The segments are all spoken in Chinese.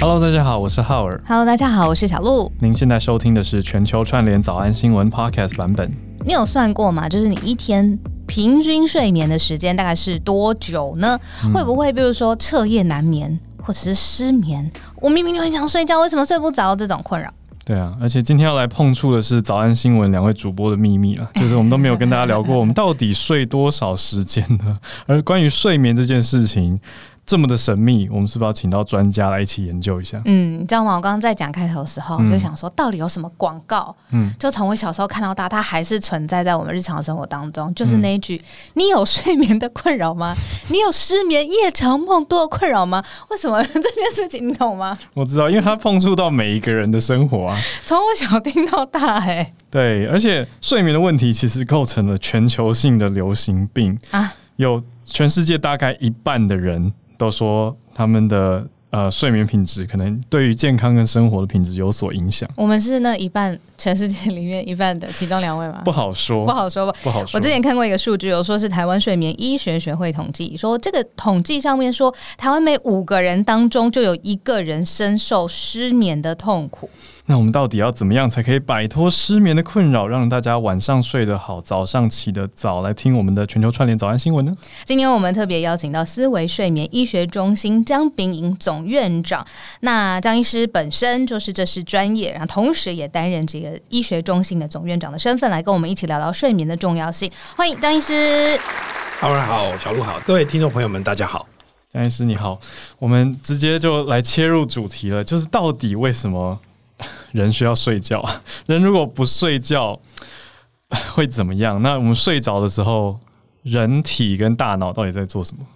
Hello，大家好，我是浩尔。Hello，大家好，我是小鹿。您现在收听的是全球串联早安新闻 Podcast 版本。你有算过吗？就是你一天平均睡眠的时间大概是多久呢？会不会比如说彻夜难眠，或者是失眠？我明明就很想睡觉，为什么睡不着？这种困扰。对啊，而且今天要来碰触的是早安新闻两位主播的秘密了，就是我们都没有跟大家聊过，我们到底睡多少时间呢？而关于睡眠这件事情这么的神秘，我们是不是要请到专家来一起研究一下？嗯，你知道吗？我刚刚在讲开头的时候，就想说，到底有什么广告？嗯，就从我小时候看到大，它还是存在在我们日常生活当中。就是那一句：“你有睡眠的困扰吗？你有失眠、夜长梦多的困扰吗？”为什么 这件事情你懂吗？我知道，因为它碰触到每一个人的生活啊。从我小听到大、哎对，而且睡眠的问题其实构成了全球性的流行病。啊，有全世界大概一半的人都说他们的呃睡眠品质可能对于健康跟生活的品质有所影响，我们是那一半全世界里面一半的其中两位吗？不好说，不好说吧。不好说。我之前看过一个数据，有说是台湾睡眠医学学会统计，说这个统计上面说，台湾每五个人当中就有一个人深受失眠的痛苦。那我们到底要怎么样才可以摆脱失眠的困扰，让大家晚上睡得好，早上起得早？来听我们的全球串联早安新闻呢？今天我们特别邀请到思维睡眠医学中心张炳颖总院长。那张医师本身就是这是专业，然后同时也担任这个医学中心的总院长的身份，来跟我们一起聊聊睡眠的重要性。欢迎张医师。好人好，小鹿好，各位听众朋友们，大家好。张医师你好，我们直接就来切入主题了，就是到底为什么人需要睡觉？人如果不睡觉 会怎么样？那我们睡着的时候，人体跟大脑到底在做什么？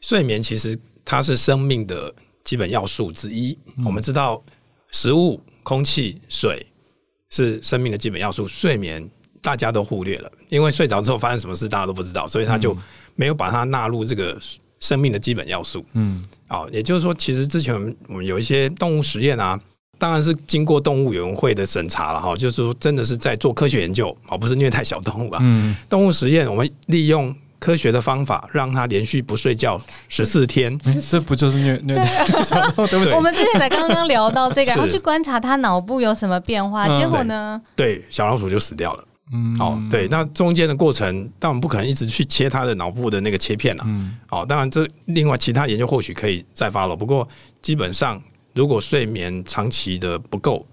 睡眠其实它是生命的基本要素之一。我们知道，食物、空气、水是生命的基本要素，睡眠大家都忽略了，因为睡着之后发生什么事大家都不知道，所以他就没有把它纳入这个生命的基本要素。嗯哦，也就是说，其实之前我们有一些动物实验啊，当然是经过动物委员会的审查了哈，就是说真的是在做科学研究，而不是虐待小动物啊。嗯，动物实验，我们利用科学的方法，让它连续不睡觉十四天。诶这不就是虐虐待小动物？对不起我，们之前才刚刚聊到这个，然后去观察它脑部有什么变化，嗯结果呢？对，小老鼠就死掉了。嗯哦，对，那中间的过程，但我们不可能一直去切它的脑部的那个切片啊。嗯哦，当然这另外其他研究或许可以再发了，不过基本上如果睡眠长期的不够，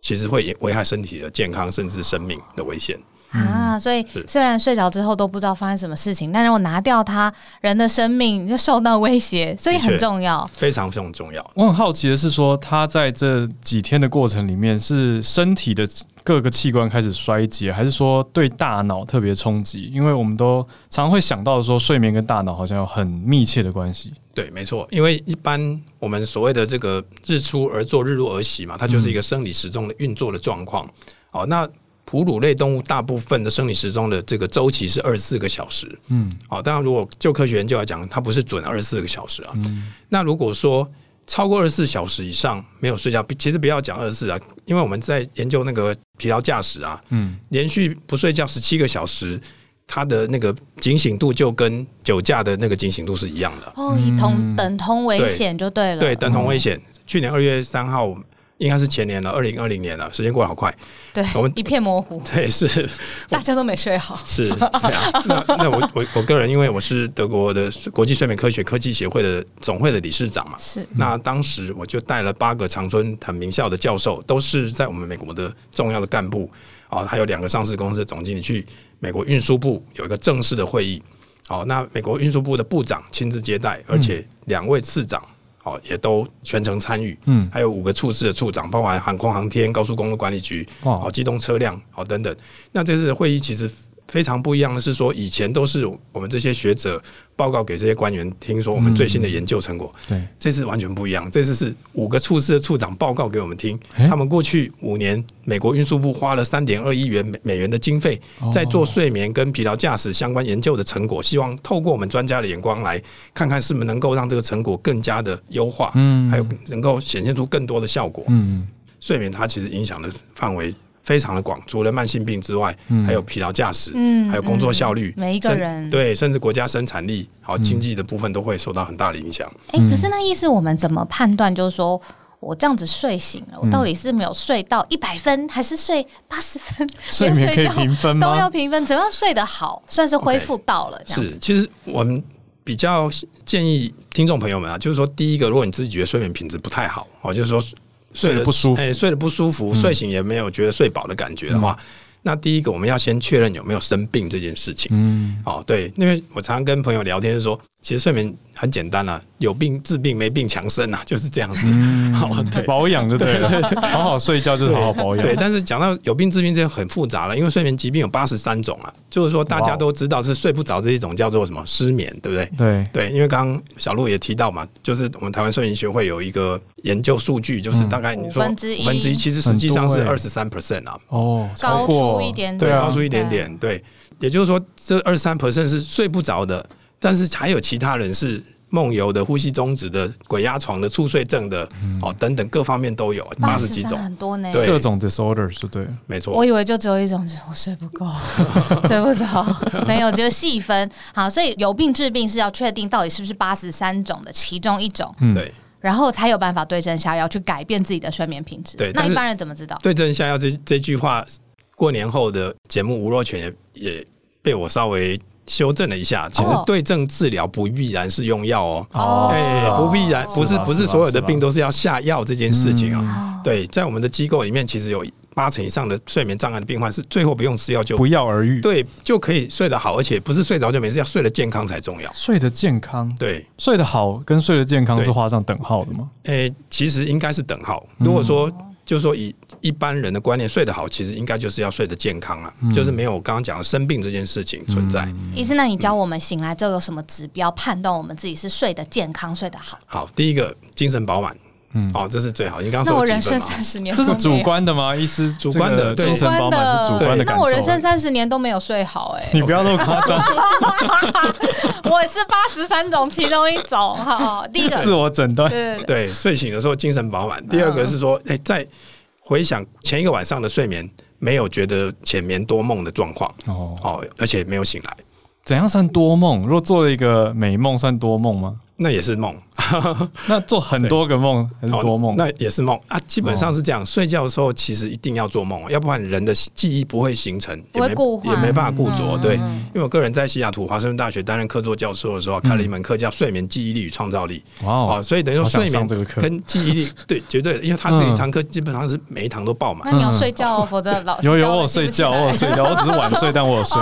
其实会危害身体的健康甚至生命的危险。啊，所以虽然睡着之后都不知道发生什么事情，但是我拿掉它，人的生命就受到威胁，所以很重要。非常非常重要。我很好奇的是说，他在这几天的过程里面，是身体的各个器官开始衰竭，还是说对大脑特别冲击？因为我们都常会想到说，睡眠跟大脑好像有很密切的关系。对，没错，因为一般我们所谓的这个日出而作，日落而息嘛，它就是一个生理时钟的运作的状况。好、那哺乳类动物大部分的生理时钟的这个周期是二十四个小时。嗯好、当然如果就科学研究来讲，它不是准二十四个小时啊。嗯那如果说超过二十四小时以上没有睡觉，其实不要讲二十四啊，因为我们在研究那个疲劳驾驶啊，嗯连续不睡觉十七个小时，它的那个警醒度就跟酒驾的那个警醒度是一样的。哦，以同嗯等同危险就对了。对，等同危哦险。去年二月三号，应该是前年了，二零二零年了，时间过得好快。对我们一片模糊，对，是 大家都没睡好。是。对啊那那我我我个人，因为我是德国的国际睡眠科学科技协会的总会的理事长嘛，是那当时我就带了八个长春很名校的教授，都是在我们美国的重要的干部啊，还有两个上市公司的总经理去美国运输部有一个正式的会议。好，那美国运输部的部长亲自接待，而且两位次长哦也都全程参与。嗯，还有五个处室的处长，包含航空航天、高速公路管理局、哦，机动车辆哦等等。那这次的会议其实非常不一样的是说，以前都是我们这些学者报告给这些官员听说我们最新的研究成果，对，这次完全不一样。这次是五个处室的处长报告给我们听，诶他们过去五年美国运输部花了三点二亿元美美元的经费，哦在做睡眠跟疲劳驾驶相关研究的成果，希望透过我们专家的眼光来看看是不是能够让这个成果更加的优化，嗯还有能够显现出更多的效果。嗯睡眠它其实影响的范围非常的广，除了慢性病之外，嗯还有疲劳驾驶，嗯还有工作效率，嗯每一个人对，甚至国家生产力、好嗯经济的部分都会受到很大的影响。哎、可是那意思我们怎么判断？就是说，我这样子睡醒了，我到底是没有睡到一百分，还是睡八十分？睡眠可以评分都要吗？评分，怎么样睡得好，算是恢复到了是其实我们比较建议听众朋友们啊，就是说，第一个，如果你自己觉得睡眠品质不太好，哦，就是说睡得不舒服哎、睡得不舒服，睡醒也没有觉得睡饱的感觉的话，那第一个我们要先确认有没有生病这件事情。嗯，哦，对，因为我常常跟朋友聊天是说，其实睡眠很简单啊，有病治病，没病强身啊，就是这样子。好、对。保养就对了，好好睡觉就是好好保养。对，但是讲到有病治病，这个很复杂了，因为睡眠疾病有八十三种啊，就是说大家都知道是睡不着这一种叫做什么失眠，对不对？对，对，因为刚刚小鹿也提到嘛，就是我们台湾睡眠学会有一个研究数据，就是大概你说五分之一。分之一，其实实际上是二十三 percent 啊，哦，高出一点点。对啊。高，出一点点，对，也就是说这二十三 percent 是睡不着的，但是还有其他人是梦游的、呼吸中止的、鬼压床的、猝睡症的，哦，等等各方面都有，八十几83种，很多呢。对。各种 disorder 是对。了。没错。我。以为就只有一种，就 是我睡不够，睡不着。没有，就是细分。好，所以有病治病是要确定到底是不是八十三种的其中一种，嗯。对然后才有办法对症下药去改变自己的睡眠品质。对那一般人怎么知道？对症下药这这句话，过年后的节目吴若权也也被我稍微修正了一下。其实哦对症治疗不必然是用药哦，哦哎、不必然不是吧不是所有的病都是要下药这件事情啊。嗯对，在我们的机构里面，其实有八成以上的睡眠障碍的病患是最后不用吃药就不药而愈，对就可以睡得好，而且不是睡着就没事，要睡得健康才重要。睡得健康，对，睡得好跟睡得健康是对画上等号的吗？诶、其实应该是等号。嗯如果说，就是说以一般人的观念，睡得好，其实应该就是要睡得健康啊，嗯就是没有我刚刚讲的生病这件事情存在。医生，那你教我们醒来之后有什么指标判断我们自己是睡得健康、睡得好？好，第一个精神饱满，嗯哦，这是最好。你刚刚那我人？生三十年这是主观的吗？意思主观的精神饱满是主观的感那我人生。三十年都没有睡好、哎，你不要那么夸张，我是八十三种其中一种哈。第一个，自我诊断。对对对，对，睡醒的时候精神饱满。第二个是说，哎、在回想前一个晚上的睡眠，没有觉得浅眠多梦的状况，哦，哦，而且没有醒来，怎样算多梦？如果做了一个美梦，算多梦吗？那也是梦。那做很多个梦还是多梦？哦那也是梦啊。基本上是这样，睡觉的时候其实一定要做梦，要不然人的记忆不会形成，不会也没也没办法固着。嗯对，因为我个人在西雅图华盛顿大学担任客座教授的时候，开了一门课叫睡眠记忆力与创造力。哇哦，哦，所以等于说睡眠这个课跟记忆力，对，绝对，因为他这一堂课基本上是每一堂都爆满那。你要睡觉哦，否则老师有有我有睡觉，我有睡觉，我只是晚睡，但我有睡。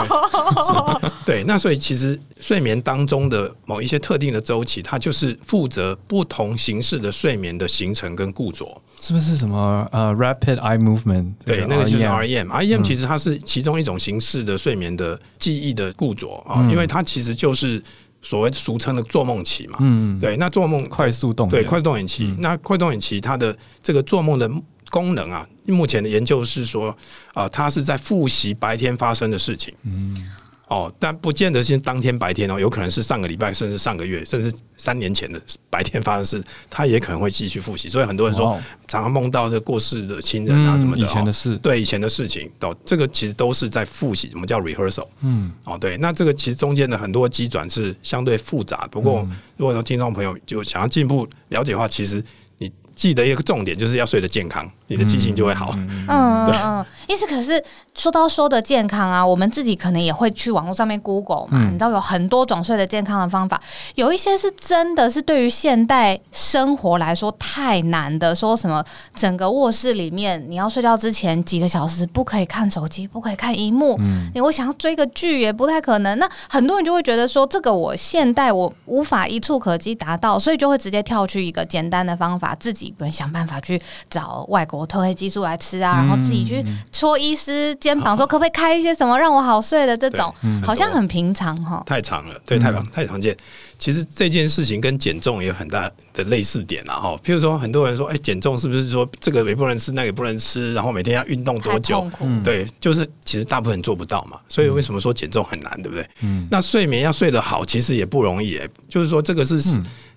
对，那所以其实睡眠当中的某一些特定的周期，它就是负责不同形式的睡眠的形成跟固着。是不是什么呃 rapid eye movement？对，那个就是 REM REM。其实它是其中一种形式的睡眠的记忆的固着啊，嗯因为它其实就是所谓俗称的做梦期嘛。嗯，对，那做梦快速动对快速动眼期，那快动眼期它的这个做梦的功能啊，目前的研究是说啊，它是在复习白天发生的事情。嗯。哦，但不见得是当天白天哦，有可能是上个礼拜，甚至上个月，甚至三年前的白天发生的事，他也可能会继续复习。所以很多人说，哦常常梦到这过世的亲人啊什么的，嗯以前的哦事，对以前的事情，哦，这个其实都是在复习，我们叫 rehearsal。嗯，哦，对，那这个其实中间的很多机转是相对复杂。不过，嗯如果说听众朋友就想要进一步了解的话，其实你记得一个重点就是要睡得健康，你的记性就会好。嗯嗯嗯，意思可是说到说的健康啊，我们自己可能也会去网络上面 Google 嘛，嗯你知道有很多种睡得健康的方法，有一些是真的是对于现代生活来说太难的，说什么整个卧室里面你要睡觉之前几个小时不可以看手机，不可以看荧幕，嗯你我想要追个剧也不太可能。那很多人就会觉得说，这个我现代我无法一触可及达到，所以就会直接跳去一个简单的方法，自己不想办法去找外国褪黑激素来吃啊，然后自己去戳医师肩膀说可不可以开一些什么让我好睡的这种，好像很平常哈。太长了，对，太常太常见。其实这件事情跟减重也有很大的类似点啊，哈。譬如说，很多人说，哎、减重是不是说这个也不能吃，那个也不能吃，然后每天要运动多久？对，就是其实大部分人做不到嘛，所以为什么说减重很难，对不对？嗯。那睡眠要睡得好，其实也不容易、欸，就是说这个是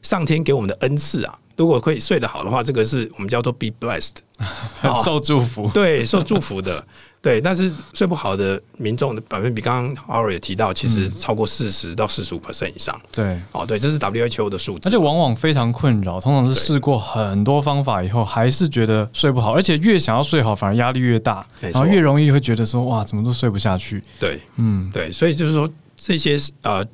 上天给我们的恩赐啊。如果可以睡得好的话，这个是我们叫做 be blessed，受祝福。对，受祝福的。对，但是睡不好的民众的百分比，刚刚 Aura 也提到，其实超过四十到四十五 percent 以上。对，哦，对，这是 WHO 的数字，而且往往非常困扰，通常是试过很多方法以后，还是觉得睡不好，而且越想要睡好，反而压力越大，然后越容易会觉得说，哇，怎么都睡不下去。对，嗯，对，所以就是说这些呃。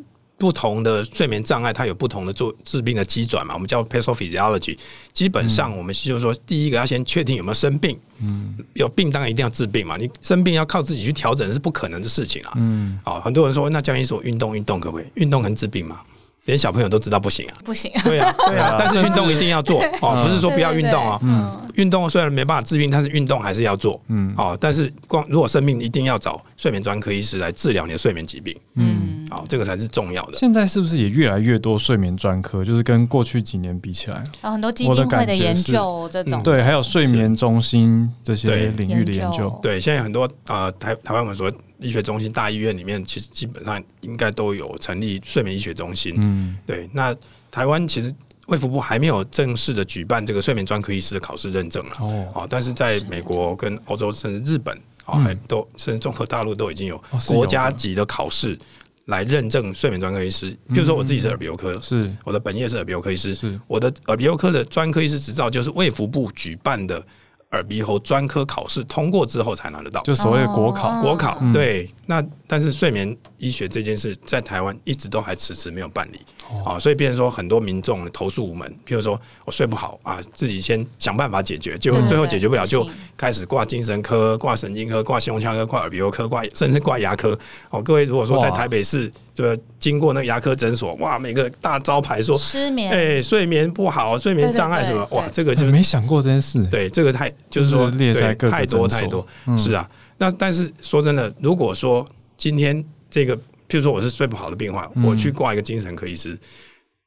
不同的睡眠障碍，它有不同的做治病的机转嘛？我们叫 pathophysiology。基本上，我们就是说，第一个要先确定有没有生病。嗯，有病当然一定要治病嘛。你生病要靠自己去调整是不可能的事情啊。嗯，好，很多人说，那江医生运动运动可不可以？运动能治病吗？连小朋友都知道不行啊，不行。对啊，对啊，但是运动一定要做哦，不是说不要运动啊。嗯，运动虽然没办法治病，但是运动还是要做。嗯，哦，但是光如果生病，一定要找睡眠专科医师来治疗你的睡眠疾病。嗯，好，这个才是重要的。现在是不是也越来越多睡眠专科？就是跟过去几年比起来，有很多基金会的研究这种。对，还有睡眠中心这些领域的研究。对，现在很多呃台台湾我们说。医学中心大医院里面，其实基本上应该都有成立睡眠医学中心。嗯，对。那台湾其实卫福部还没有正式的举办这个睡眠专科医师的考试认证了。哦，啊，但是在美国跟欧洲甚至日本啊，还都甚至中国大陆都已经有国家级的考试来认证睡眠专科医师。比如说我自己是耳鼻喉科，是我的本业是耳鼻喉科医师，是我的耳鼻喉科的专科医师执照就是卫福部举办的。耳鼻喉专科考试通过之后才拿得到，就所谓的国考。国考对，那但是睡眠医学这件事在台湾一直都还迟迟没有办理啊，所以变成说很多民众投诉无门。譬如说我睡不好啊，自己先想办法解决，结果最后解决不了，就开始挂精神科、挂神经科、挂胸腔科、挂耳鼻喉科、挂甚至挂牙科。哦，各位如果说在台北市。就经过那个牙科诊所，哇，每个大招牌说失眠，哎，睡眠不好，睡眠障碍什么，哇，这个就没想过这件事。对，这个太就是说列在太多太多，是啊。那但是说真的，如果说今天这个，譬如说我是睡不好的病患，我去挂一个精神科医师，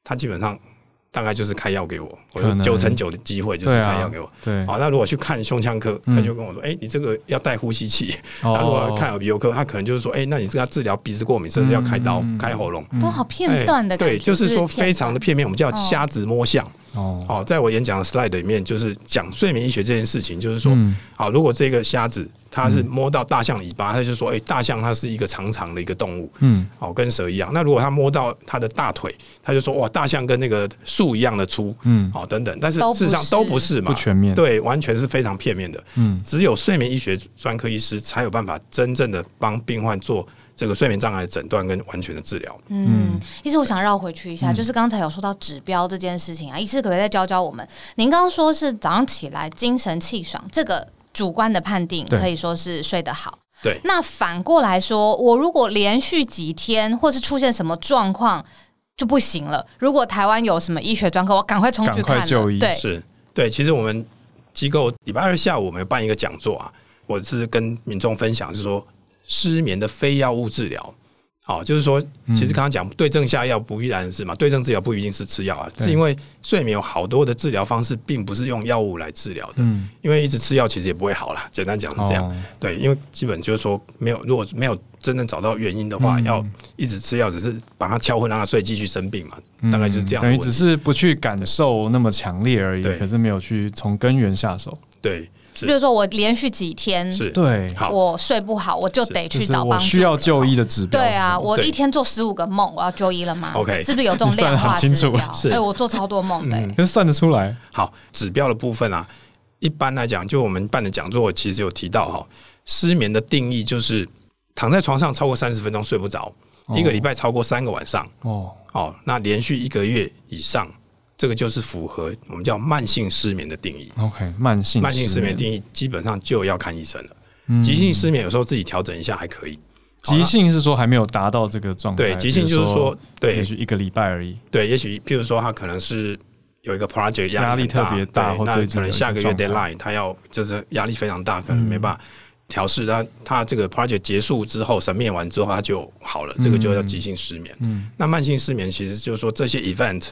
他基本上。大概就是开药给我，我九成九的机会就是开药给我。对，好，那如果去看胸腔科，他就跟我说：“哎，你这个要带呼吸器。”那如果看耳鼻喉科，他可能就是说：“哎，那你这个要治疗鼻子过敏，甚至要开刀开喉咙。”都好片段的对，就是说非常的片面。我们叫瞎子摸象。哦，好，在我演讲的 slide 里面，就是讲睡眠医学这件事情，就是说，好，如果这个瞎子他是摸到大象尾巴，他就说，哎，大象它是一个长长的一个动物，嗯，好，跟蛇一样。那如果他摸到他的大腿，他就说，哇，大象跟那个树一样的粗，嗯，好，等等。但是事实上都不是嘛，不全面，对，完全是非常片面的。嗯，只有睡眠医学专科医师才有办法真正的帮病患做。这个睡眠障碍诊断跟完全的治疗。嗯，医师，我想绕回去一下，就是刚才有说到指标这件事情啊，医师可不可以再教教我们？您刚刚说是早上起来精神气爽，这个主观的判定可以说是睡得好。对。那反过来说，我如果连续几天或是出现什么状况就不行了。如果台湾有什么医学专科，我赶快冲去看。就医。对，是对。其实我们机构礼拜二下午我们办一个讲座啊，我是跟民众分享，是说。失眠的非药物治疗，好，就是说，其实刚刚讲对症下药不必然是嘛，对症治疗不一定是吃药啊，是因为睡眠有好多的治疗方式，并不是用药物来治疗的，嗯，因为一直吃药其实也不会好了，简单讲是这样，对，因为基本就是说没有，如果没有真正找到原因的话，要一直吃药，只是把它敲昏让它睡，继续生病嘛，大概就是这样，等于只是不去感受那么强烈而已，可是没有去从根源下手，对。比如说我连续几天是。对，我睡不好，我就得去找帮助。需要就医的指标。对啊，我一天做十五个梦，我要就医了吗？OK，是不是有这种 量化指标？哎，我做超多梦的，能算得出来。好，指标的部分啊，一般来讲，就我们办的讲座，其实有提到哈，失眠的定义就是躺在床上超过三十分钟睡不着，一个礼拜超过三个晚上。哦，哦，那连续一个月以上。这个就是符合我们叫慢性失眠的定义。OK，慢性慢性失眠定义基本上就要看医生了。急性失眠有时候自己调整一下还可以。急性是说还没有达到这个状态。对，急性就是说，对，也许一个礼拜而已。对，也许譬如说他可能是有一个 project 压力特别大，或者可能下个月 deadline 他要就是压力非常大，可能没办法调试。那他这个 project 结束之后，审面完之后他就好了，这个就叫急性失眠。嗯，那慢性失眠其实就是说这些 event。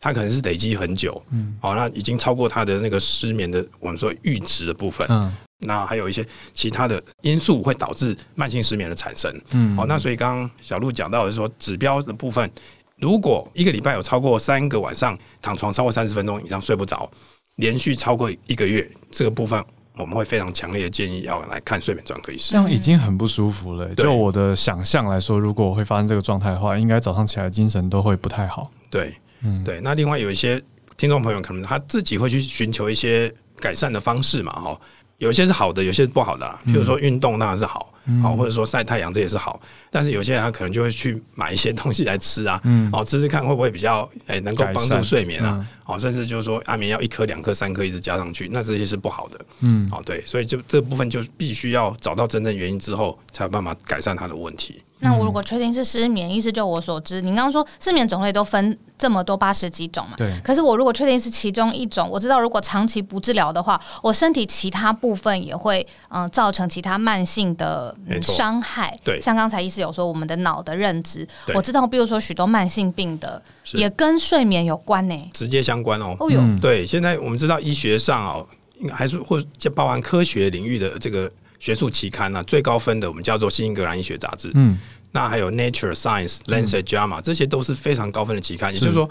它可能是累积很久，嗯，好，那已经超过它的那个失眠的我们说阈值的部分，嗯，那还有一些其他的因素会导致慢性失眠的产生，嗯，好，那所以刚刚小鹿讲到的说指标的部分，如果一个礼拜有超过三个晚上躺床超过三十分钟以上睡不着，连续超过一个月，这个部分我们会非常强烈的建议要来看睡眠专科医生这。样已经很不舒服了。对就我的想象来说，如果我会发生这个状态的话，应该早上起来精神都会不太好。对，嗯，对。那另外有一些听众朋友可能他自己会去寻求一些改善的方式嘛，哈，有一些是好的，有些是不好的啦。譬如说运动当然是好，好、或者说晒太阳这也是好，但是有些人他可能就会去买一些东西来吃啊，嗯。哦，吃吃看会不会比较哎、能够帮助睡眠啊。嗯，哦，甚至就是说安眠药一颗、两颗、三颗一直加上去，那这些是不好的，嗯，哦，对，所以就这部分就必须要找到真正原因之后，才有办法改善他的问题。那我如果确定是失眠，意思就我所知，你刚刚说失眠种类都分这么多八十几种嘛？对可是我如果确定是其中一种，我知道如果长期不治疗的话，我身体其他部分也会嗯、呃造成其他慢性的、嗯、伤害。对像刚才医师有说我们的脑的认知，我知道，比如说许多慢性病的也跟睡眠有关呢、直接相关哦。哦哟，嗯对，现在我们知道医学上哦，应该还是或者包含科学领域的这个学术期刊呢、最高分的我们叫做《新英格兰医学杂志》，嗯，那还有 Nature、Science、Lancet、JAMA，这些都是非常高分的期刊。也就是说，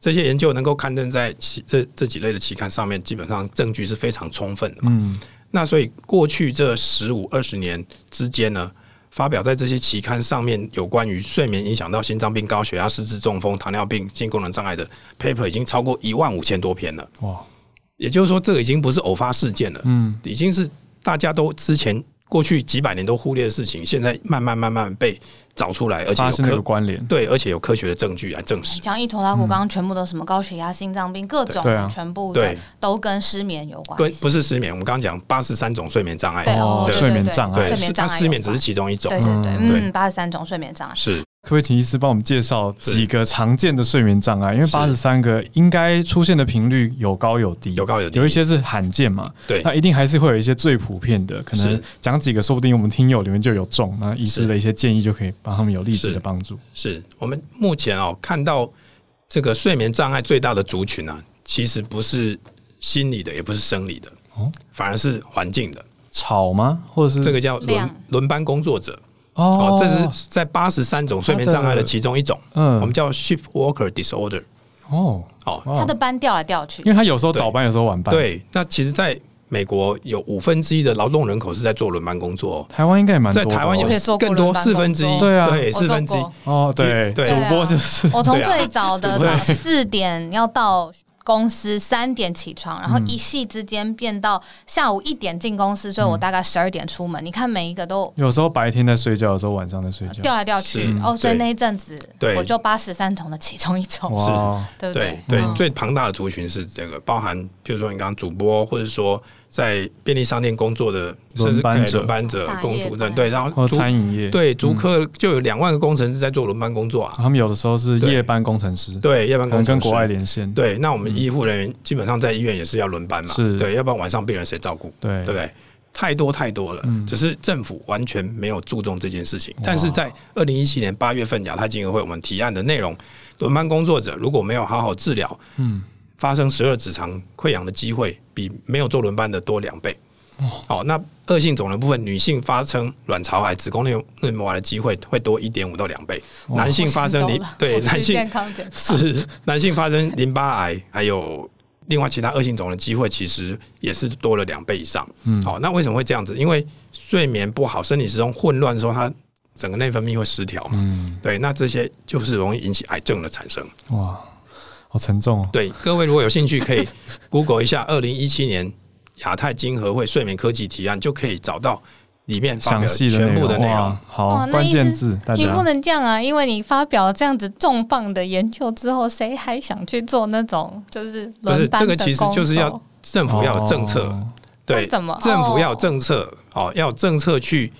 这些研究能够刊登在期这这几类的期刊上面，基本上证据是非常充分的嘛。嗯，那所以过去这十五二十年之间呢，发表在这些期刊上面有关于睡眠影响到心脏病、高血压、失智、中风、糖尿病、性功能障碍的 paper 已经超过一万五千多篇了。哇，也就是说，这个已经不是偶发事件了，嗯，已经是大家都之前过去几百年都忽略的事情，现在慢慢慢慢被找出来，而且有发生那个科关联。对，而且有科学的证据来证实。讲一头拉骨，刚刚全部都什么高血压、心脏病，各种对啊全部的对都跟失眠有关不系。不是失眠，我们刚刚讲八十三种睡眠障碍，对哦对睡眠障碍对，睡眠障碍失眠只是其中一种对，对对嗯，八十三种睡眠障碍。是可不可以请医师帮我们介绍几个常见的睡眠障碍？因为是八十三个应该出现的频率有高有低，有高有低，有一些是罕见嘛，对那一定还是会有一些最普遍的，可能讲几个，说不定我们听友里面就有中，那医师的一些建议就可以帮他们有立即的帮助。是我们目前哦看到这个睡眠障碍最大的族群啊，其实不是心理的，也不是生理的，哦反而是环境的。吵吗？或者是这个叫轮轮班工作者哦哦，这是在八十三种睡眠障碍的其中一种，嗯。我们叫 shift worker disorder 哦，哦。他的班调来调去。因为，他有时候早班，有时候晚班。，对，那其实在美国有五分之一的劳动人口是在做轮班工作哦，台湾应该也蛮。在台湾有我也做更多四分之一，对啊对，四分之一。哦，对，对主播就是我从最早的早四点要到公司三点起床，然后嗯一夕之间变到下午一点进公司，所以我大概十二点出门。你看每一个都有时候白天在睡觉，有时候晚上在睡觉。调来调去，哦，所以那一阵子对我就八十三重的其中一种，是，对不对对？嗯最庞大的族群是这个，包含譬如说你刚刚主播，或者说在便利商店工作的轮班者。甚至哎轮班者大、工读生，对，然后餐饮业，对足科就有两万个工程师在做轮班工作啊，他们有的时候是夜班工程师，对，夜班工程师。跟国外连线。对，那我们医护人员基本上在医院也是要轮班嘛，是。对，要不然晚上病人谁照顾，对。对不对？太多太多了，嗯。只是政府完全没有注重这件事情。但是在二零一七年八月份亚太经合会我们提案的内容，轮班工作者如果没有好好治疗，嗯，发生十二指肠溃疡的机会比没有做轮班的多两倍。好、那恶性肿瘤部分，女性发生卵巢癌、子宫内内膜癌的机会会多一点五到两倍，男性发生淋对男性健康检查是 男性发生淋巴癌，还有另外其他恶性肿瘤的机会，其实也是多了两倍以上。嗯好、那为什么会这样子？因为睡眠不好，生理时钟混乱的时候，它整个内分泌会失调嘛。嗯，对，那这些就是容易引起癌症的产生。哇，好沉重哦。对，各位如果有兴趣，可以 Google 一下二零一七年亚太经合会睡眠科技提案，就可以找到里面详细的全部的内容。好，那关键字，大你不能这样啊！因为你发表这样子重磅的研究之后，谁还想去做那种就是不是轮班的这个，其实就是要政府要有政策，哦对，怎么政府要有哦政策，哦，要有政策去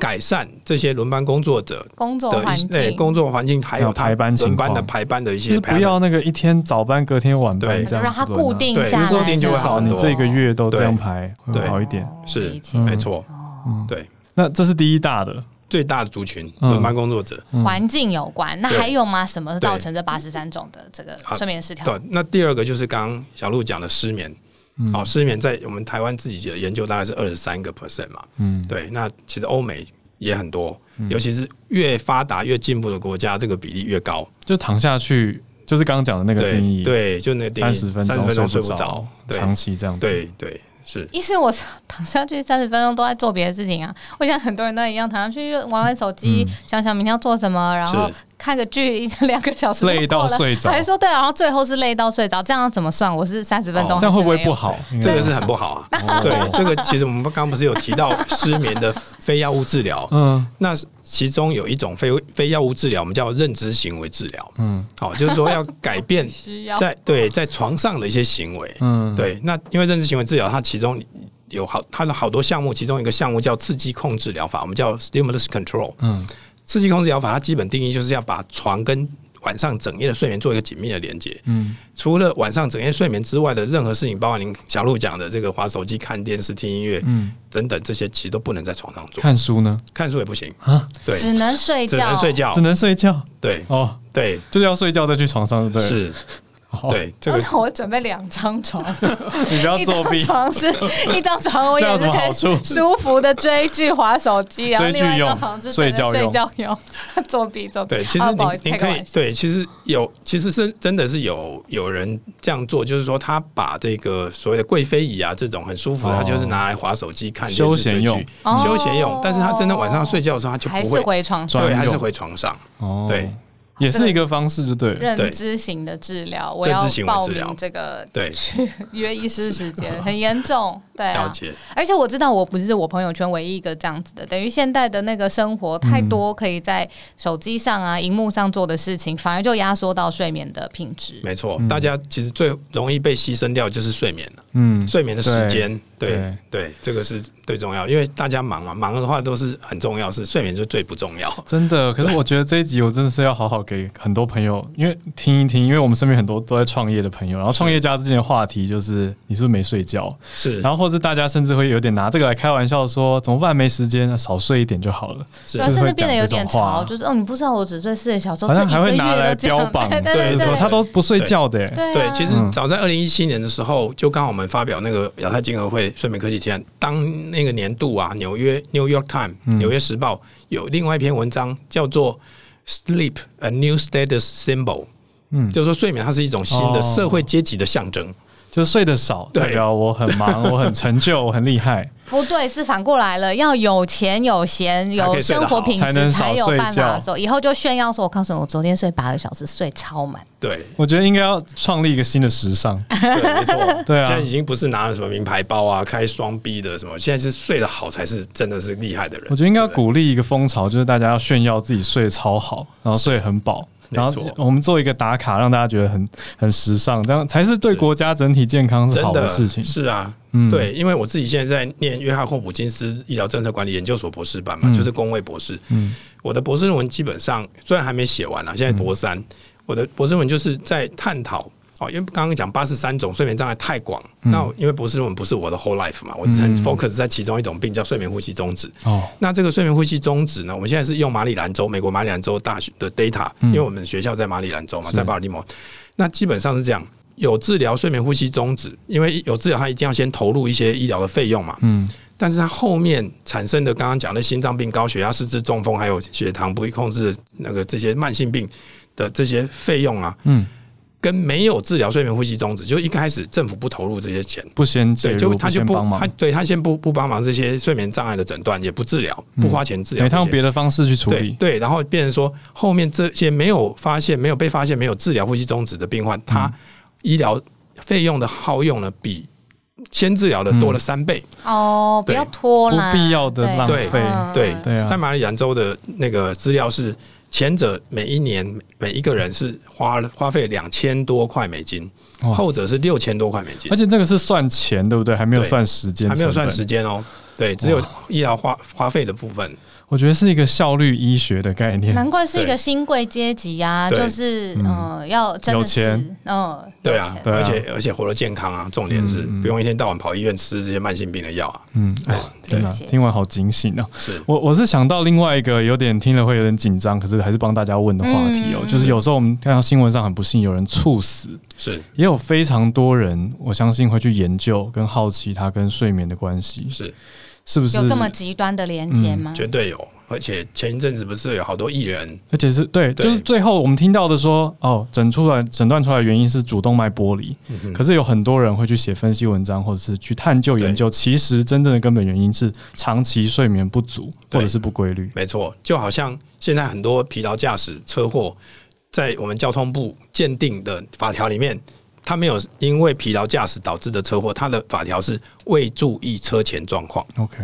改善这些轮班工作者工作环的一对境？工作环境，还有排班情轮班的排班的一就是些。不要那个一天早班，隔天晚班对这样就让它固定对下来，比如说定就好很多这个月都这样排会好一点。哦是没错，嗯，对，那这是第一大的，最大的族群嗯轮班工作者。嗯环境有关。那对还有吗？什么是造成这八十三种的这个睡眠失调？对，那第二个就是刚刚小鹿讲的失眠。嗯好，失眠在我们台湾自己的研究大概是二十三个 percent 嘛。嗯，对，那其实欧美也很多，尤其是越发达越进步的国家，这个比例越高。就躺下去，就是刚刚讲的那个对定义，，对，就那个定义三十分30钟分钟睡不着长期这样子，对对是。意思我躺下去三十分钟都在做别的事情啊。我想很多人都一样，躺下去就玩玩手机，想想明天要做什么，然后看个剧，一两个小时累到睡着还说对，然后最后是累到睡着，这样怎么算？我是三十分钟、哦这样会不会不好？这个是很不好啊。对，这个其实我们刚刚不是有提到失眠的非药物治疗，嗯那其中有一种非非药物治疗，我们叫认知行为治疗。嗯好，就是说要改变 在对在床上的一些行为。嗯，对，那因为认知行为治疗，它其中有好它的好多项目，其中一个项目叫刺激控制疗法，我们叫 stimulus control。嗯刺激控制疗法，它基本定义就是要把床跟晚上整夜的睡眠做一个紧密的连接。嗯。除了晚上整夜睡眠之外的任何事情，包括您小鹿讲的这个划手机、看电视、听音乐嗯，等等，这些其实都不能在床上做。看书呢？看书也不行。啊，对，只能睡觉。只，能睡觉。只。能睡觉。对。哦，对。就是要睡觉再去床上，对？是，哦，对我准备两张床，你不要一张作弊，床是一张床，我 有什也是可以么好处？舒服的追剧、划手机，然后另外一追剧用张床是睡觉用。睡觉用，作弊作弊。对，其实您啊不好意思您可以对，其实有，其实是真的是有有人这样做，就是说他把这个所谓的贵妃椅啊这种很舒服他就是拿来划手机、看、休闲用、哦。休闲用。但是他真的晚上睡觉的时候，他就还是不会，回床上。对，还是回床上。哦，对，也是一个方式，就对了。认知型的治疗，我要报名这个对去 约医师时间，很严重，对啊。了解，而且我知道我不是我朋友圈唯一一个这样子的，等于现在的那个生活太多可以在手机上啊、荧幕上做的事情，反而就压缩到睡眠的品质。没错。大家其实最容易被牺牲掉就是睡眠了，嗯，睡眠的时间，对对对，这个是最重要，因为大家忙啊，忙的话都是很重要，是睡眠就最不重要。真的。可是我觉得这一集我真的是要好好给很多朋友，因为听一听，因为我们身边很多都在创业的朋友，然后创业家之间的话题就是你是不是没睡觉，是，然后或是大家甚至会有点拿这个来开玩笑说怎么办没时间，少睡一点就好了。是。对甚至变得有点潮，就是哦，你不知道我只睡四个小时，好像还会拿来标榜，对他都不睡觉的、欸，对其实嗯。早在二零一七年的时候，就刚好我们发表那个亚太经合会睡眠科技提案，当那个年度啊，纽约 New York Times 嗯纽约时报有另外一篇文章叫做 “Sleep a New Status Symbol”，嗯，就是说睡眠它是一种新的哦。社会阶级的象征。就是睡得少，对代表我很忙，我很成就，我很厉害。不对，是反过来了，要有钱有闲有生活品才能少质才有办睡觉法说，以后就炫耀说，我告诉你，我昨天睡八个小时，睡超满。对我觉得应该要创立一个新的时尚，对，没错。对啊现在已经不是拿了什么名牌包啊，开双 B 的什么，现在是睡得好才是真的是厉害的人。我觉得应该要鼓励一个风潮，就是大家要炫耀自己睡得超好，然后睡得很饱，然后我们做一个打卡，让大家觉得很很时尚，这样才是对国家整体健康是真的好的事情。是啊，嗯，对，因为我自己现在在念约翰霍普金斯医疗政策管理研究所博士班嘛，嗯就是工位博士。嗯我的博士论文基本上虽然还没写完啊，现在博三，我的博士论文就是在探讨。哦，因为刚刚讲八十三种睡眠障碍太广，嗯那因为博士论文不是我的 whole life 嘛，我只很嗯 focus 在其中一种病叫睡眠呼吸中止。哦，那这个睡眠呼吸中止呢，我们现在是用马里兰州美国马里兰州大学的 data，嗯因为我们学校在马里兰州嘛，在巴尔的摩。那基本上是这样，有治疗睡眠呼吸中止，因为有治疗，他一定要先投入一些医疗的费用嘛。嗯但是它后面产生的刚刚讲的心脏病、高血压、失智、中风，还有血糖不易控制的那个这些慢性病的这些费用啊，嗯，跟没有治疗睡眠呼吸中止，就一开始政府不投入这些钱。不先介对，入，就他就不他，对他先不不帮忙这些睡眠障碍的诊断，也不治疗，嗯。不花钱治疗他用别的方式去处理。对对，然后变成说后面这些没有发现、没有被发现、没有治疗呼吸中止的病患，他医疗费用的耗用呢，比先治疗的多了三倍。哦，不要拖啦，不必要的对浪费。嗯对对啊。在马里兰州的那个资料是，前者每一年每一个人是花了花费两千多块美金，后者是六千多块美金而，且这个是算钱，对不对？还没有算时间，还没有算时间哦。对，只有医疗花花费的部分。我觉得是一个效率医学的概念。难怪是一个新贵阶级啊，就是嗯。嗯，要真的有钱。嗯，对啊，对啊。而且而且活得健康啊，重点是不用一天到晚跑医院吃这些慢性病的药啊。嗯，哎哇，天哪，听完好警醒哦。是。我我是想到另外一个有点听了会有点紧张，可是还是帮大家问的话题哦，嗯。就是有时候我们看到新闻上很不幸有人猝死，是。也有非常多人，我相信会去研究跟好奇它跟睡眠的关系，是，是不是？有这么极端的连接吗？绝对有，而且前一阵子不是有好多艺人，而且是对，对。就是最后我们听到的说，哦，诊出来诊断出来的原因是主动脉剥离，嗯可是有很多人会去写分析文章，或者是去探究研究，其实真正的根本原因是长期睡眠不足或者是不规律。没错，就好像现在很多疲劳驾驶车祸，在我们交通部鉴定的法条里面，他没有因为疲劳驾驶导致的车祸，他的法条是未注意车前状况。OK，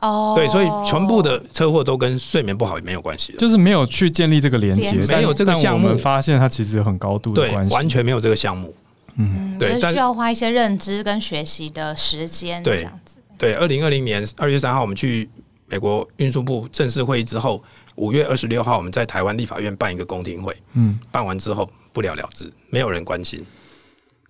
哦，对，所以全部的车祸都跟睡眠不好没有关系。就是没有去建立这个连接没有这个项目我们发现它其实有很高度的对关，系，完全没有这个项目。嗯就是对但需要花一些认知跟学习的时间，对这样子。对，二零二零年二月三号，我们去美国运输部正式会议之后，五月二十六号，我们在台湾立法院办一个公听会，嗯，办完之后不了了之，没有人关心。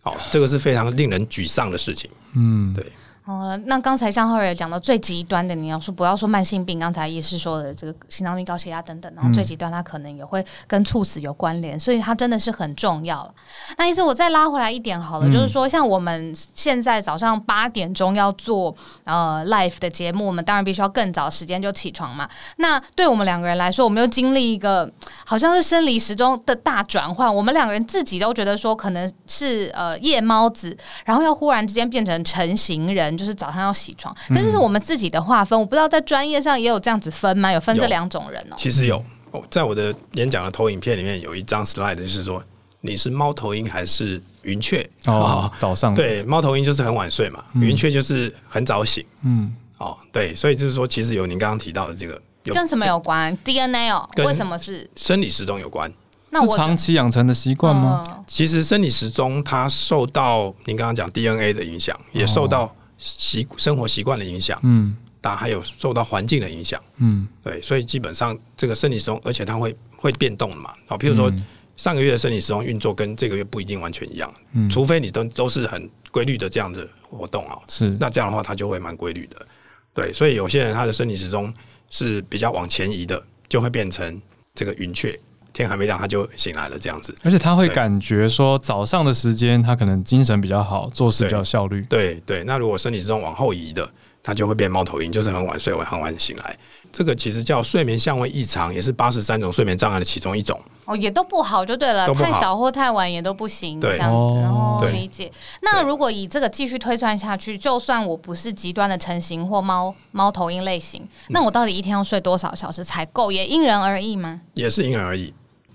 好，这个是非常令人沮丧的事情。嗯，对哦，那刚才向浩也讲到最极端的，你要说不要说慢性病，刚才也是说的这个心脏病、高血压等等，然后最极端它可能也会跟猝死有关联，所以它真的是很重要了。那意思，我再拉回来一点好了，就是说像我们现在早上八点钟要做呃 Life 的节目，我们当然必须要更早时间就起床嘛。那对我们两个人来说，我们又经历一个好像是生理时钟的大转换，我们两个人自己都觉得说可能是呃夜猫子，然后要忽然之间变成成型人，就是早上要起床。嗯但是是我们自己的划分，我不知道在专业上也有这样子分吗？有分这两种人哦、其实有，哦在我的演讲的投影片里面有一张 slide，就是说你是猫头鹰还是云雀？哦，早上，对，猫头鹰就是很晚睡嘛，云雀就是很早醒。嗯，哦，对，所以就是说，其实有您刚刚提到的这个有跟什么有关？DNA 哦，为什么是？生理时钟有关。那我是长期养成的习惯吗？嗯其实生理时钟它受到您刚刚讲 DNA 的影响，也受到习生活习惯的影响，嗯当然还有受到环境的影响。嗯对，所以基本上这个生理时钟，而且它会会变动的嘛。好，譬如说嗯上个月的生理时钟运作跟这个月不一定完全一样，嗯除非你都都是很规律的这样的活动啊，是那这样的话它就会蛮规律的。对，所以有些人他的生理时钟是比较往前移的，就会变成这个云雀，天还没亮他就醒来了这样子。而且他会感觉说早上的时间他可能精神比较好，做事比较效率。对对，那如果身体时钟往后移的，他就会变猫头鹰，就是很晚睡，很晚醒来。这个其实叫睡眠相位异常，也是八十三种睡眠障碍的其中一种。哦，也都不好就对了，太早或太晚也都不行，对这样子。哦然后理解。那如果以这个继续推算下去，就算我不是极端的成型或猫猫头鹰类型，那我到底一天要睡多少小时才够？也因人而异吗？也是因人而异，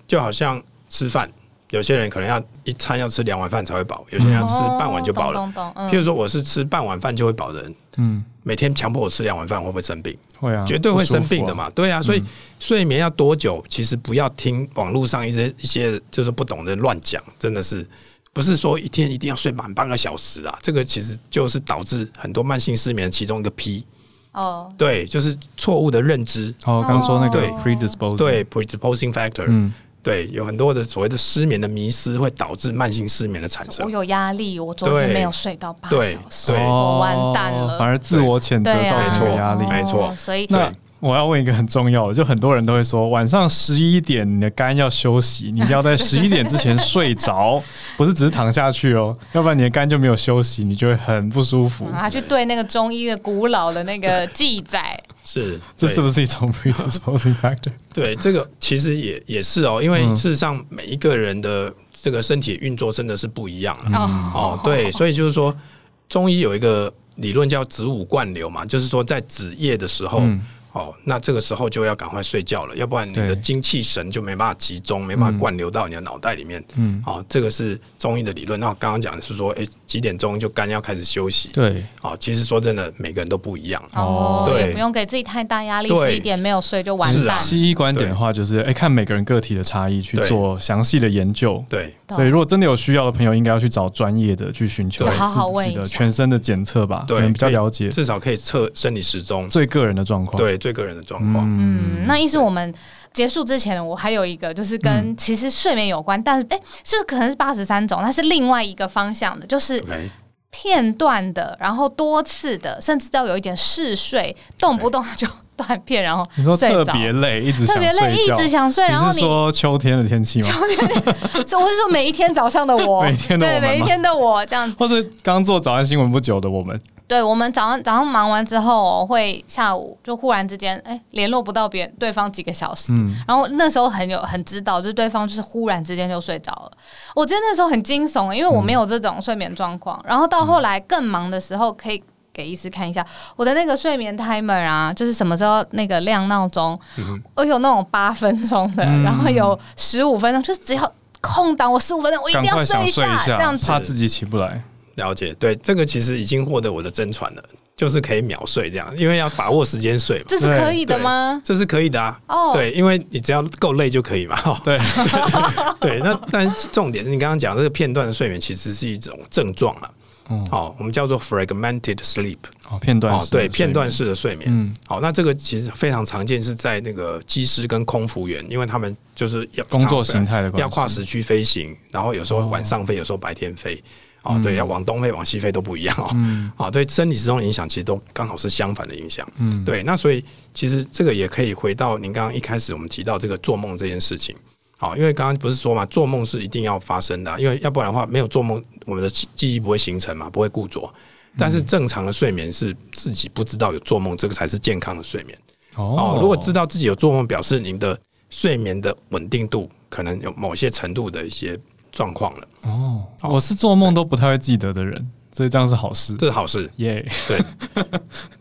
就好像吃饭，有些人可能要一餐要吃两碗饭才会饱，有些人要吃半碗就饱了。譬如说，我是吃半碗饭就会饱的人，嗯，每天强迫我吃两碗饭，会不会生病？会啊，绝对会生病的。嘛。对啊，所以睡眠要多久？其实不要听网络上一些一些就是不懂的乱讲，真的是不是说一天一定要睡满半个小时啊？这个其实就是导致很多慢性失眠其中一个 P。哦，对，就是错误的认知，哦，刚刚说那个 predisposing，对 predisposing factor，、嗯，对，有很多的所谓的失眠的迷失会导致慢性失眠的产生我。有压力，我昨天没有睡到八对小时，对我完蛋了。哦反而自我谴责造成的压力。没错哦所以那我要问一个很重要的，就很多人都会说，晚上十一点你的肝要休息，你一定要在 十一点之前睡着，不是只是躺下去哦，要不然你的肝就没有休息，你就会很不舒服。啊，去对那个中医的古老的那个记载，是，这是不是一种 predisposing factor？对，这个其实也也是哦，因为嗯事实上每一个人的这个身体运作真的是不一样的哦哦。对，所以就是说，中医有一个理论叫子午灌流嘛，就是说在子夜的时候。嗯哦，那这个时候就要赶快睡觉了，要不然你的精气神就没办法集中，没办法灌流到你的脑袋里面。嗯，哦，这个是中医的理论。那我刚刚讲的是说，诶，几点钟就肝要开始休息。对，哦，其实说真的，每个人都不一样。哦，对也不用给自己太大压力，对十一点没有睡就完蛋啊。西医观点的话，就是哎、看每个人个体的差异去做详细的研究。对，懂所以，如果真的有需要的朋友，应该要去找专业的去寻求对好好自己的全身的检测吧，对比较了解至少可以测生理时钟，最个人的状况。，对最个人的状况。嗯，那意思我们结束之前，我还有一个就是跟嗯其实睡眠有关，但是哎，就是可能是八十三种，它是另外一个方向的，就是片段的，然后多次的，甚至到有一点嗜睡，动不动就断片，然后你说特睡着。别累，一直想特别累，一直想睡，然后你，说秋天的天气吗？秋天就 我是说每一天早上的我，每天的每一天的我这样子，或者刚做早安新闻不久的我们？对我们早上早上忙完之后哦，会下午就忽然之间哎联络不到别人对方几个小时，嗯，然后那时候很有很知道，就是对方就是忽然之间就睡着了。我觉得那时候很惊悚，因为我没有这种睡眠状况。然后到后来更忙的时候，可以给医师看一下我的那个睡眠 timer 啊，就是什么时候那个亮闹钟，我有那种八分钟的，嗯然后有十五分钟，就是只要空档我十五分钟，我一定要睡一下，这样子。怕自己起不来。了解，对，这个其实已经获得我的真传了，就是可以秒睡这样，因为要把握时间睡嘛，这是可以的吗？这是可以的啊。哦，对，因为你只要够累就可以嘛。哦对，对，那但重点是你刚刚讲这个片段的睡眠，其实是一种症状啊。嗯哦，我们叫做 fragmented sleep。哦，片段哦，对，式的睡片段式的睡眠。嗯，好，那这个其实非常常见，是在那个机师跟空服员，因为他们就是要工作形态的要跨时区飞行，然后有时候晚上飞，有时候白天飞。哦，对，要往东飞、往西飞都不一样哦。嗯啊，对身体时钟的影响其实都刚好是相反的影响。嗯，对，那所以其实这个也可以回到您刚刚一开始我们提到这个做梦这件事情。好，因为刚刚不是说嘛，做梦是一定要发生的啊、因为要不然的话，没有做梦，我们的记记忆不会形成嘛，不会固着。但是正常的睡眠是自己不知道有做梦，这个才是健康的睡眠。哦，如果知道自己有做梦，表示您的睡眠的稳定度可能有某些程度的一些状况了，哦，我是做梦都不太会记得的人，所以这样是好事。这是好事。耶，对，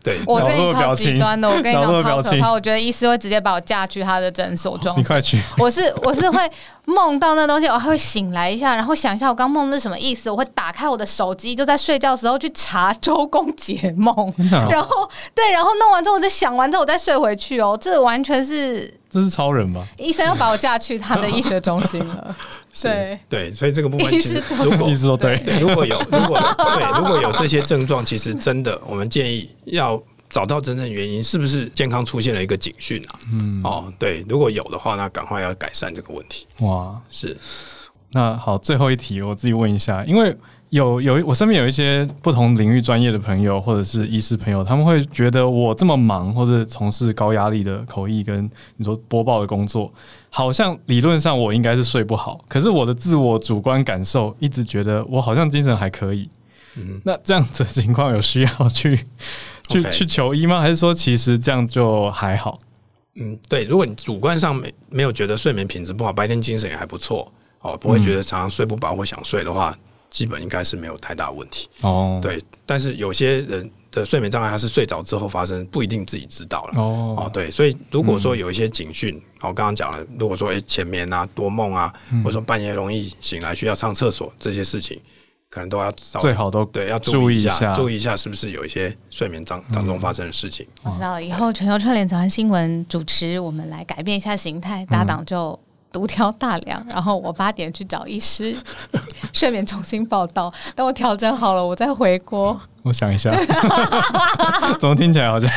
对，我跟角落你超极端的，我跟你讲超可怕。我觉得医师会直接把我架去他的诊所装你快去！我是我是会梦到那东西，我还会醒来一下，然后想一下我刚梦的是什么意思。我会打开我的手机，就在睡觉的时候去查周公解梦，然后对，然后弄完之后我再想完之后我再睡回去哦。这完全是这是超人吧？医生要把我架去他的医学中心了。对，对，所以这个部分其实师如果意思说对，对，如果有 如果对如果有这些症状，其实真的我们建议要找到真正原因，是不是健康出现了一个警讯啊？嗯，哦，对，如果有的话，那赶快要改善这个问题。哇，是，那好，最后一题我自己问一下，因为有有我身边有一些不同领域专业的朋友或者是医师朋友，他们会觉得我这么忙或者从事高压力的口译跟你说播报的工作，好像理论上我应该是睡不好，可是我的自我主观感受一直觉得我好像精神还可以。嗯，那这样子的情况有需要去去去求医吗？还是说其实这样就还好？嗯，对，如果你主观上没没有觉得睡眠品质不好，白天精神也还不错，哦，不会觉得常常睡不饱或想睡的话，基本应该是没有太大问题。哦，，对，但是有些人的睡眠障碍，他是睡着之后发生，不一定自己知道了。哦，哦，对，所以如果说有一些警讯，我刚刚讲了，如果说诶前面啊多梦啊，或者说半夜容易醒来需要上厕所这些事情，可能都要找最好都对要注注意一意一下注意一下是不是有一些睡眠当当中发生的事情。我知道了以后全球串联早安新闻主持，我们来改变一下形态，搭档就。独挑大梁，然后我八点去找医师睡眠重新报道。等我调整好了，我再回国。我想一下，怎么听起来好像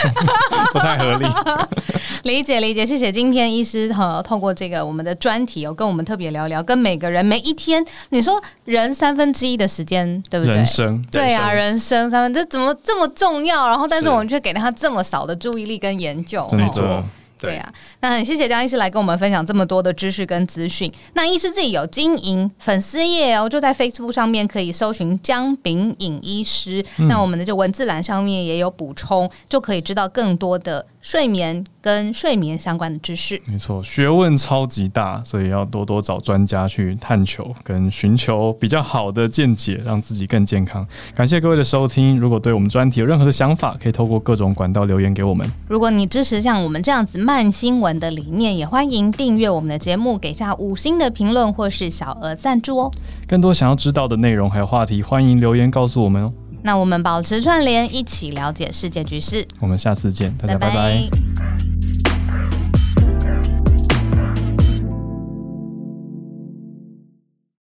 不太合理？理解理解，谢谢今天医师呃，透过这个我们的专题有跟我们特别聊聊，跟每个人每一天，你说人三分之一的时间，对不对？人生对啊，人人生三分，这怎么这么重要？然后，但是是我们却给了他这么少的注意力跟研究，真哦的对啊，那很谢谢江医师来跟我们分享这么多的知识跟资讯。那医师自己有经营粉丝页哦，就在 Facebook 上面可以搜寻江炳颖医师。那我们的这文字栏上面也有补充，就可以知道更多的睡眠跟睡眠相关的知识。没错，学问超级大，所以要多多找专家去探求跟寻求比较好的见解，让自己更健康。感谢各位的收听，如果对我们专题有任何的想法，可以透过各种管道留言给我们。如果你支持像我们这样子慢新闻的理念，也欢迎订阅我们的节目，给下五星的评论或是小额赞助哦。更多想要知道的内容还有话题，欢迎留言告诉我们哦。那我们保持串联，一起了解世界局势。我们下次见，大家拜拜拜